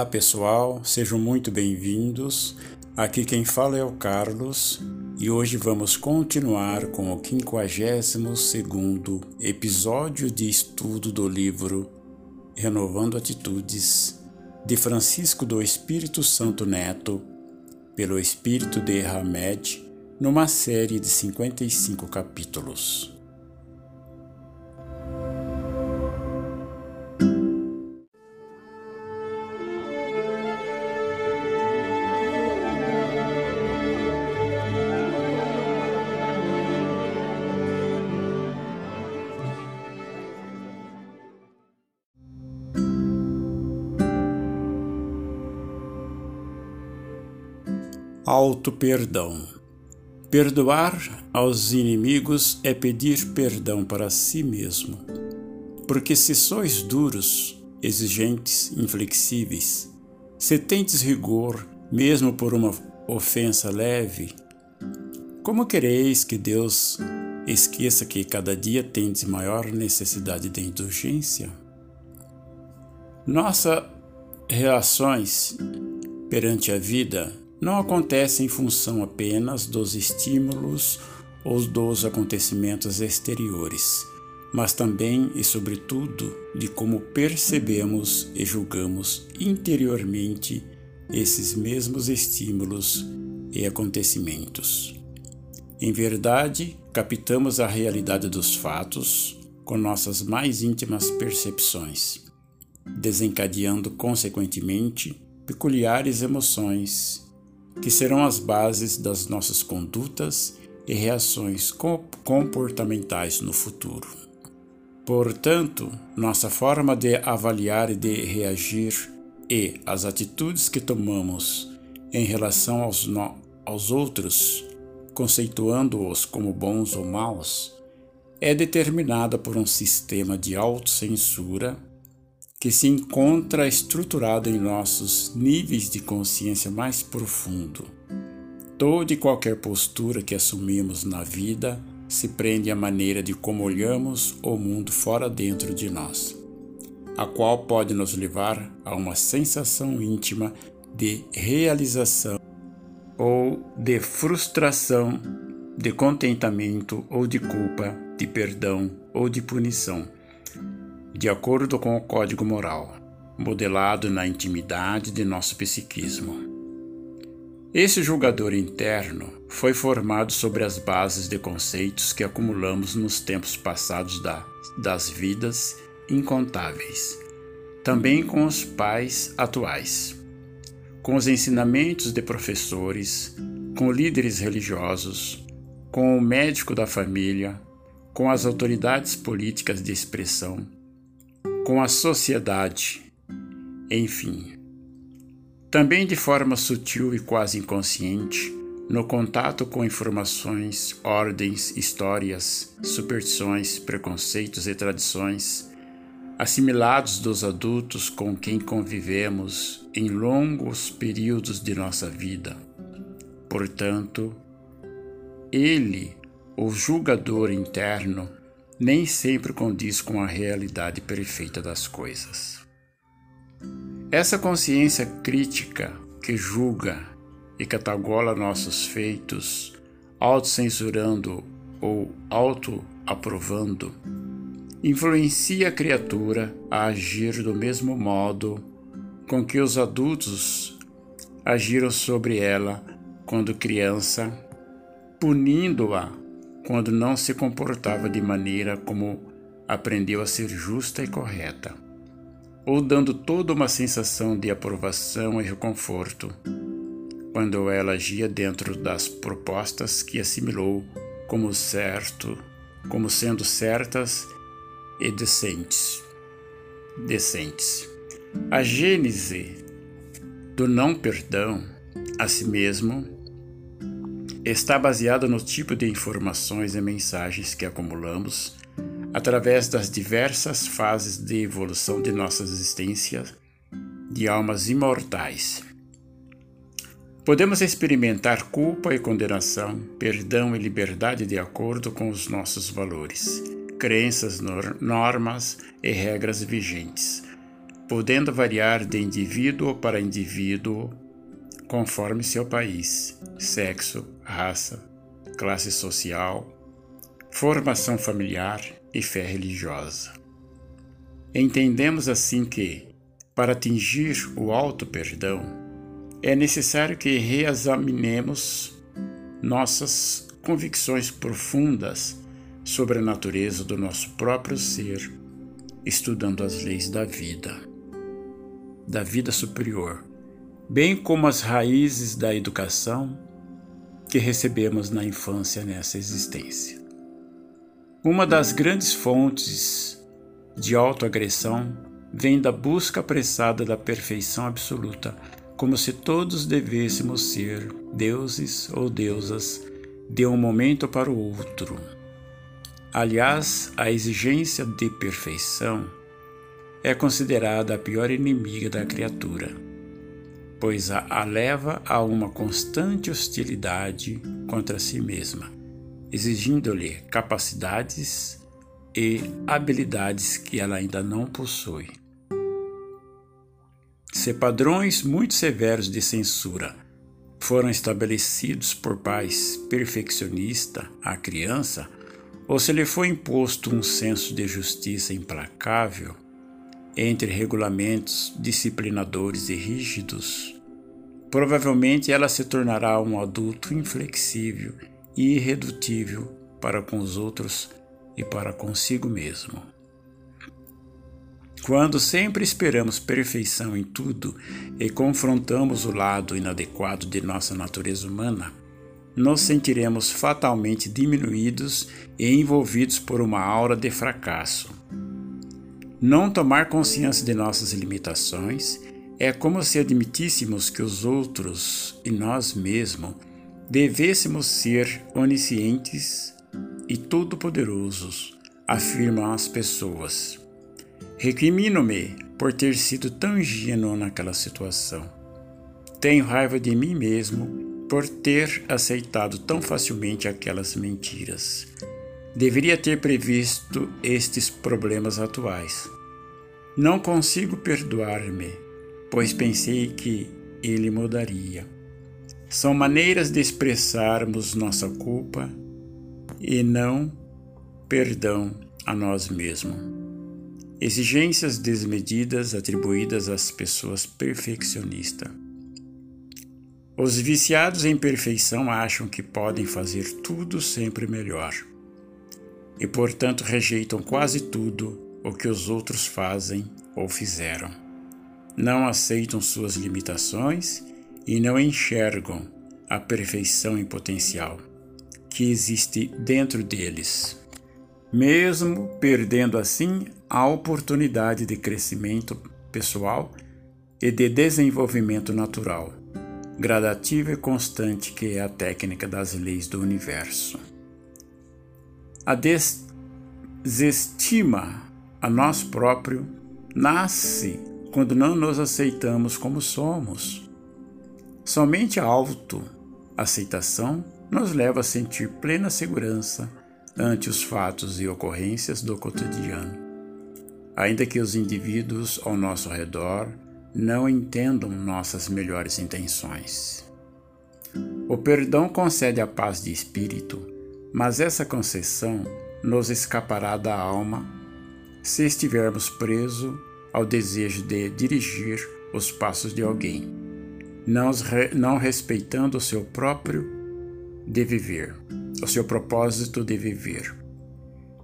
Olá pessoal, sejam muito bem-vindos. Aqui quem fala é o Carlos e hoje vamos continuar com o 52 episódio de estudo do livro Renovando Atitudes de Francisco do Espírito Santo Neto, pelo Espírito de Hamed, numa série de 55 capítulos. Auto-perdão. Perdoar aos inimigos é pedir perdão para si mesmo. Porque se sois duros, exigentes, inflexíveis, se tendes rigor, mesmo por uma ofensa leve, como quereis que Deus esqueça que cada dia tendes maior necessidade de indulgência? Nossas reações perante a vida não acontece em função apenas dos estímulos ou dos acontecimentos exteriores, mas também e sobretudo de como percebemos e julgamos interiormente esses mesmos estímulos e acontecimentos. Em verdade, captamos a realidade dos fatos com nossas mais íntimas percepções, desencadeando consequentemente peculiares emoções que serão as bases das nossas condutas e reações comportamentais no futuro. Portanto, nossa forma de avaliar e de reagir e as atitudes que tomamos em relação aos, aos outros, conceituando-os como bons ou maus, é determinada por um sistema de autocensura que se encontra estruturado em nossos níveis de consciência mais profundo. Toda e qualquer postura que assumimos na vida se prende à maneira de como olhamos o mundo fora dentro de nós, a qual pode nos levar a uma sensação íntima de realização ou de frustração, de contentamento ou de culpa, de perdão ou de punição de acordo com o código moral, modelado na intimidade de nosso psiquismo. Esse julgador interno foi formado sobre as bases de conceitos que acumulamos nos tempos passados da, das vidas incontáveis, também com os pais atuais, com os ensinamentos de professores, com líderes religiosos, com o médico da família, com as autoridades políticas de expressão com a sociedade, enfim. Também de forma sutil e quase inconsciente, no contato com informações, ordens, histórias, superstições, preconceitos e tradições, assimilados dos adultos com quem convivemos em longos períodos de nossa vida. Portanto, ele, o julgador interno, nem sempre condiz com a realidade perfeita das coisas. Essa consciência crítica que julga e catagola nossos feitos, autocensurando ou auto-aprovando, influencia a criatura a agir do mesmo modo com que os adultos agiram sobre ela quando criança, punindo-a quando não se comportava de maneira como aprendeu a ser justa e correta, ou dando toda uma sensação de aprovação e reconforto, quando ela agia dentro das propostas que assimilou como certo, como sendo certas e decentes. Decentes. A gênese do não perdão a si mesmo está baseada no tipo de informações e mensagens que acumulamos através das diversas fases de evolução de nossa existência de almas imortais. Podemos experimentar culpa e condenação, perdão e liberdade de acordo com os nossos valores, crenças, normas e regras vigentes, podendo variar de indivíduo para indivíduo conforme seu país, sexo, raça, classe social, formação familiar e fé religiosa. Entendemos assim que, para atingir o alto perdão, é necessário que reexaminemos nossas convicções profundas sobre a natureza do nosso próprio ser, estudando as leis da vida, da vida superior, bem como as raízes da educação que recebemos na infância nessa existência. Uma das grandes fontes de autoagressão vem da busca apressada da perfeição absoluta, como se todos devêssemos ser deuses ou deusas de um momento para o outro. Aliás, a exigência de perfeição é considerada a pior inimiga da criatura, pois a, leva a uma constante hostilidade contra si mesma, exigindo-lhe capacidades e habilidades que ela ainda não possui. Se padrões muito severos de censura foram estabelecidos por pais perfeccionistas à criança, ou se lhe foi imposto um senso de justiça implacável entre regulamentos disciplinadores e rígidos, provavelmente ela se tornará um adulto inflexível e irredutível para com os outros e para consigo mesmo. Quando sempre esperamos perfeição em tudo e confrontamos o lado inadequado de nossa natureza humana, nos sentiremos fatalmente diminuídos e envolvidos por uma aura de fracasso. Não tomar consciência de nossas limitações é como se admitíssemos que os outros e nós mesmos devêssemos ser oniscientes e todo-poderosos, afirmam as pessoas. Recrimino-me por ter sido tão ingênuo naquela situação. Tenho raiva de mim mesmo por ter aceitado tão facilmente aquelas mentiras. Deveria ter previsto estes problemas atuais. Não consigo perdoar-me, pois pensei que ele mudaria. São maneiras de expressarmos nossa culpa e não perdão a nós mesmos. Exigências desmedidas atribuídas às pessoas perfeccionistas. Os viciados em perfeição acham que podem fazer tudo sempre melhor e, portanto, rejeitam quase tudo o que os outros fazem ou fizeram. Não aceitam suas limitações e não enxergam a perfeição em potencial que existe dentro deles, mesmo perdendo assim a oportunidade de crescimento pessoal e de desenvolvimento natural, gradativo e constante que é a técnica das leis do universo. A desestima a nós próprio nasce quando não nos aceitamos como somos. Somente a autoaceitação nos leva a sentir plena segurança ante os fatos e ocorrências do cotidiano. Ainda que os indivíduos ao nosso redor não entendam nossas melhores intenções. O perdão concede a paz de espírito, mas essa concessão nos escapará da alma se estivermos presos ao desejo de dirigir os passos de alguém, não, não respeitando o seu próprio de viver, o seu propósito de viver.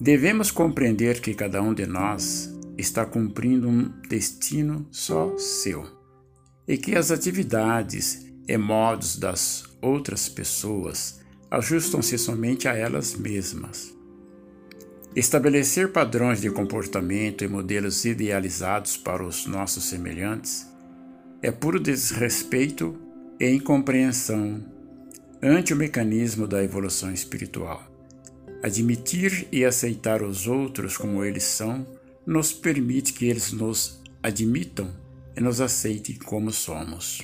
Devemos compreender que cada um de nós está cumprindo um destino só seu e que as atividades e modos das outras pessoas ajustam-se somente a elas mesmas. Estabelecer padrões de comportamento e modelos idealizados para os nossos semelhantes é puro desrespeito e incompreensão ante o mecanismo da evolução espiritual. Admitir e aceitar os outros como eles são nos permite que eles nos admitam e nos aceitem como somos.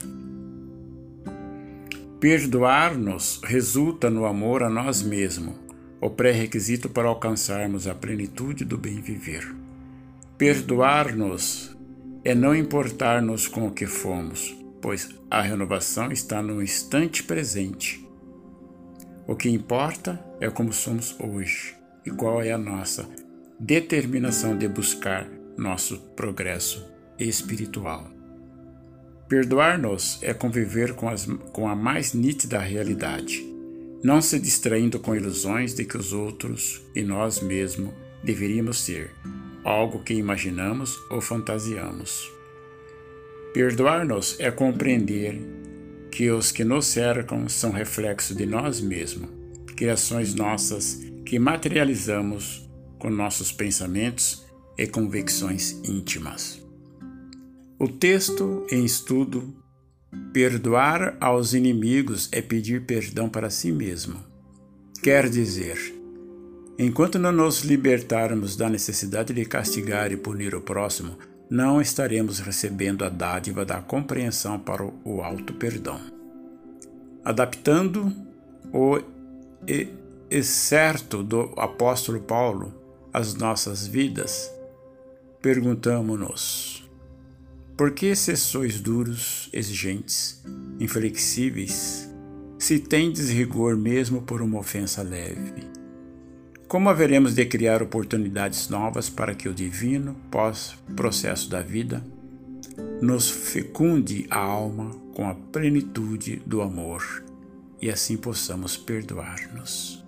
Perdoar-nos resulta no amor a nós mesmos, o pré-requisito para alcançarmos a plenitude do bem viver. Perdoar-nos é não importar-nos com o que fomos, pois a renovação está no instante presente. O que importa é como somos hoje e qual é a nossa determinação de buscar nosso progresso espiritual. Perdoar-nos é conviver com, as, com a mais nítida realidade, não se distraindo com ilusões de que os outros e nós mesmos deveríamos ser, algo que imaginamos ou fantasiamos. Perdoar-nos é compreender que os que nos cercam são reflexo de nós mesmos, criações nossas que materializamos com nossos pensamentos e convicções íntimas. O texto em estudo Perdoar aos inimigos é pedir perdão para si mesmo. Quer dizer, enquanto não nos libertarmos da necessidade de castigar e punir o próximo, não estaremos recebendo a dádiva da compreensão para o alto perdão. Adaptando o excerto do apóstolo Paulo às nossas vidas, perguntamos-nos: por que sois duros, exigentes, inflexíveis, se tendes rigor mesmo por uma ofensa leve? Como haveremos de criar oportunidades novas para que o divino, pós-processo da vida, nos fecunde a alma com a plenitude do amor e assim possamos perdoar-nos?